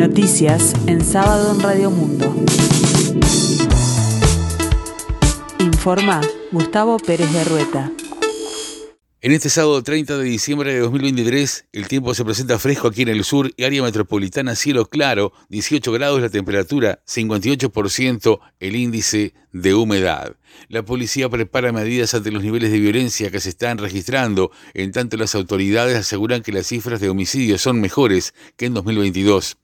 Noticias en sábado en Radio Mundo. Informa Gustavo Pérez de Rueta. En este sábado 30 de diciembre de 2023, el tiempo se presenta fresco aquí en el sur y área metropolitana cielo claro, 18 grados la temperatura, 58% el índice de humedad. La policía prepara medidas ante los niveles de violencia que se están registrando, en tanto las autoridades aseguran que las cifras de homicidios son mejores que en 2022.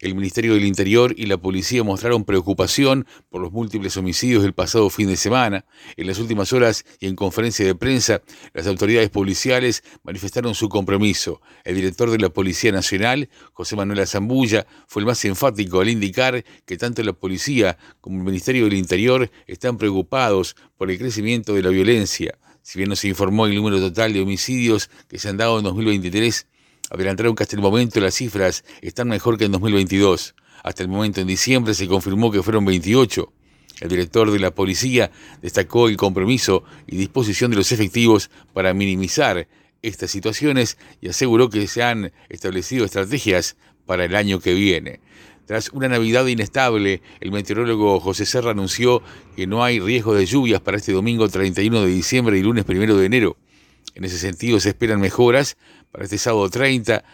El Ministerio del Interior y la policía mostraron preocupación por los múltiples homicidios del pasado fin de semana. En las últimas horas y en conferencia de prensa, las autoridades policiales manifestaron su compromiso. El director de la Policía Nacional, José Manuel Azambulla, fue el más enfático al indicar que tanto la policía como el Ministerio del Interior están preocupados por el crecimiento de la violencia. Si bien no se informó el número total de homicidios que se han dado en 2023, adelantaron que hasta el momento las cifras están mejor que en 2022. Hasta el momento en diciembre se confirmó que fueron 28. El director de la policía destacó el compromiso y disposición de los efectivos para minimizar estas situaciones y aseguró que se han establecido estrategias para el año que viene. Tras una Navidad inestable, el meteorólogo José Serra anunció que no hay riesgo de lluvias para este domingo 31 de diciembre y lunes 1 de enero. En ese sentido se esperan mejoras para este sábado 30,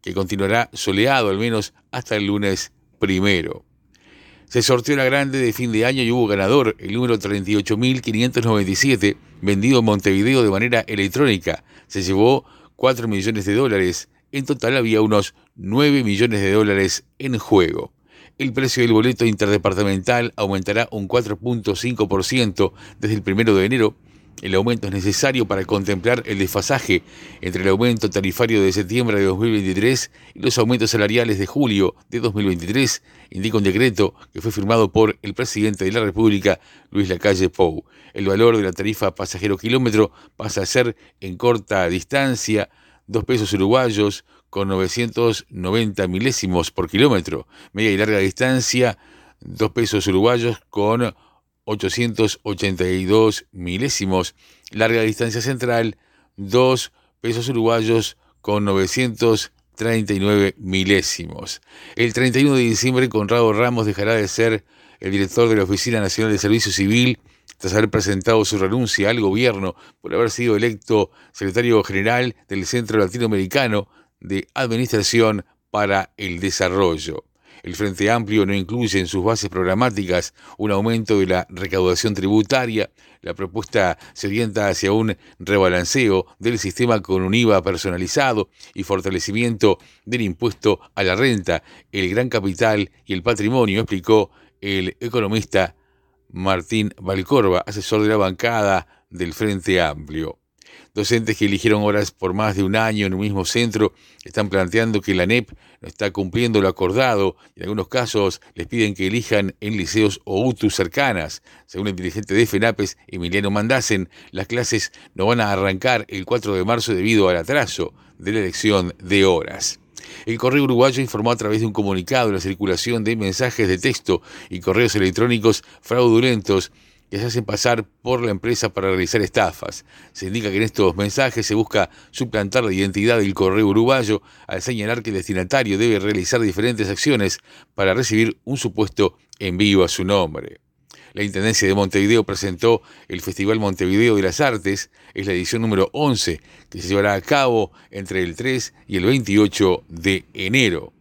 que continuará soleado al menos hasta el lunes primero. Se sorteó la grande de fin de año y hubo ganador, el número 38.597, vendido en Montevideo de manera electrónica. Se llevó 4 millones de dólares. En total había unos 9 millones de dólares en juego. El precio del boleto interdepartamental aumentará un 4.5% desde el primero de enero el aumento es necesario para contemplar el desfasaje entre el aumento tarifario de septiembre de 2023 y los aumentos salariales de julio de 2023, indica un decreto que fue firmado por el presidente de la República, Luis Lacalle Pou. El valor de la tarifa pasajero kilómetro pasa a ser en corta distancia 2 pesos uruguayos con 990 milésimos por kilómetro, media y larga distancia 2 pesos uruguayos con 882 milésimos. Larga distancia central, 2 pesos uruguayos con 939 milésimos. El 31 de diciembre, Conrado Ramos dejará de ser el director de la Oficina Nacional de Servicio Civil tras haber presentado su renuncia al gobierno por haber sido electo secretario general del Centro Latinoamericano de Administración para el Desarrollo. El Frente Amplio no incluye en sus bases programáticas un aumento de la recaudación tributaria. La propuesta se orienta hacia un rebalanceo del sistema con un IVA personalizado y fortalecimiento del impuesto a la renta, el gran capital y el patrimonio, explicó el economista Martín Valcorba, asesor de la bancada del Frente Amplio. Docentes que eligieron horas por más de un año en un mismo centro están planteando que la NEP no está cumpliendo lo acordado y en algunos casos les piden que elijan en liceos o UTU cercanas. Según el dirigente de FENAPES, Emiliano Mandasen, las clases no van a arrancar el 4 de marzo debido al atraso de la elección de horas. El Correo Uruguayo informó a través de un comunicado la circulación de mensajes de texto y correos electrónicos fraudulentos que se hacen pasar por la empresa para realizar estafas. Se indica que en estos mensajes se busca suplantar la identidad del correo uruguayo al señalar que el destinatario debe realizar diferentes acciones para recibir un supuesto envío a su nombre. La Intendencia de Montevideo presentó el Festival Montevideo de las Artes, es la edición número 11, que se llevará a cabo entre el 3 y el 28 de enero.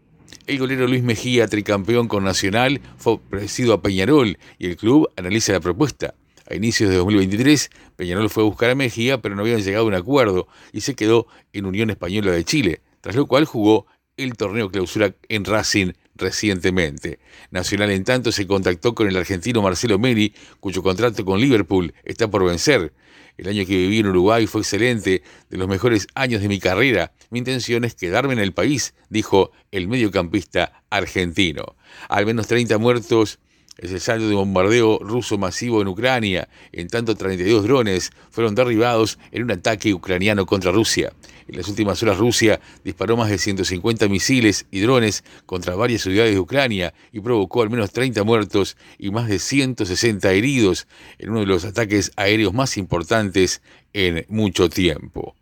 El golero Luis Mejía, tricampeón con Nacional, fue ofrecido a Peñarol y el club analiza la propuesta. A inicios de 2023, Peñarol fue a buscar a Mejía, pero no habían llegado a un acuerdo y se quedó en Unión Española de Chile, tras lo cual jugó el torneo clausura en Racing recientemente. Nacional en tanto se contactó con el argentino Marcelo Meri, cuyo contrato con Liverpool está por vencer. El año que viví en Uruguay fue excelente, de los mejores años de mi carrera. Mi intención es quedarme en el país, dijo el mediocampista argentino. Al menos 30 muertos el saldo de bombardeo ruso masivo en Ucrania. En tanto, 32 drones fueron derribados en un ataque ucraniano contra Rusia. En las últimas horas, Rusia disparó más de 150 misiles y drones contra varias ciudades de Ucrania y provocó al menos 30 muertos y más de 160 heridos en uno de los ataques aéreos más importantes en mucho tiempo.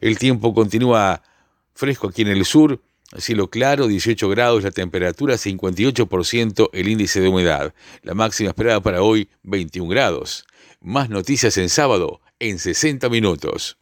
El tiempo continúa fresco aquí en el sur Cielo claro, 18 grados la temperatura, 58% el índice de humedad. La máxima esperada para hoy, 21 grados. Más noticias en sábado, en 60 minutos.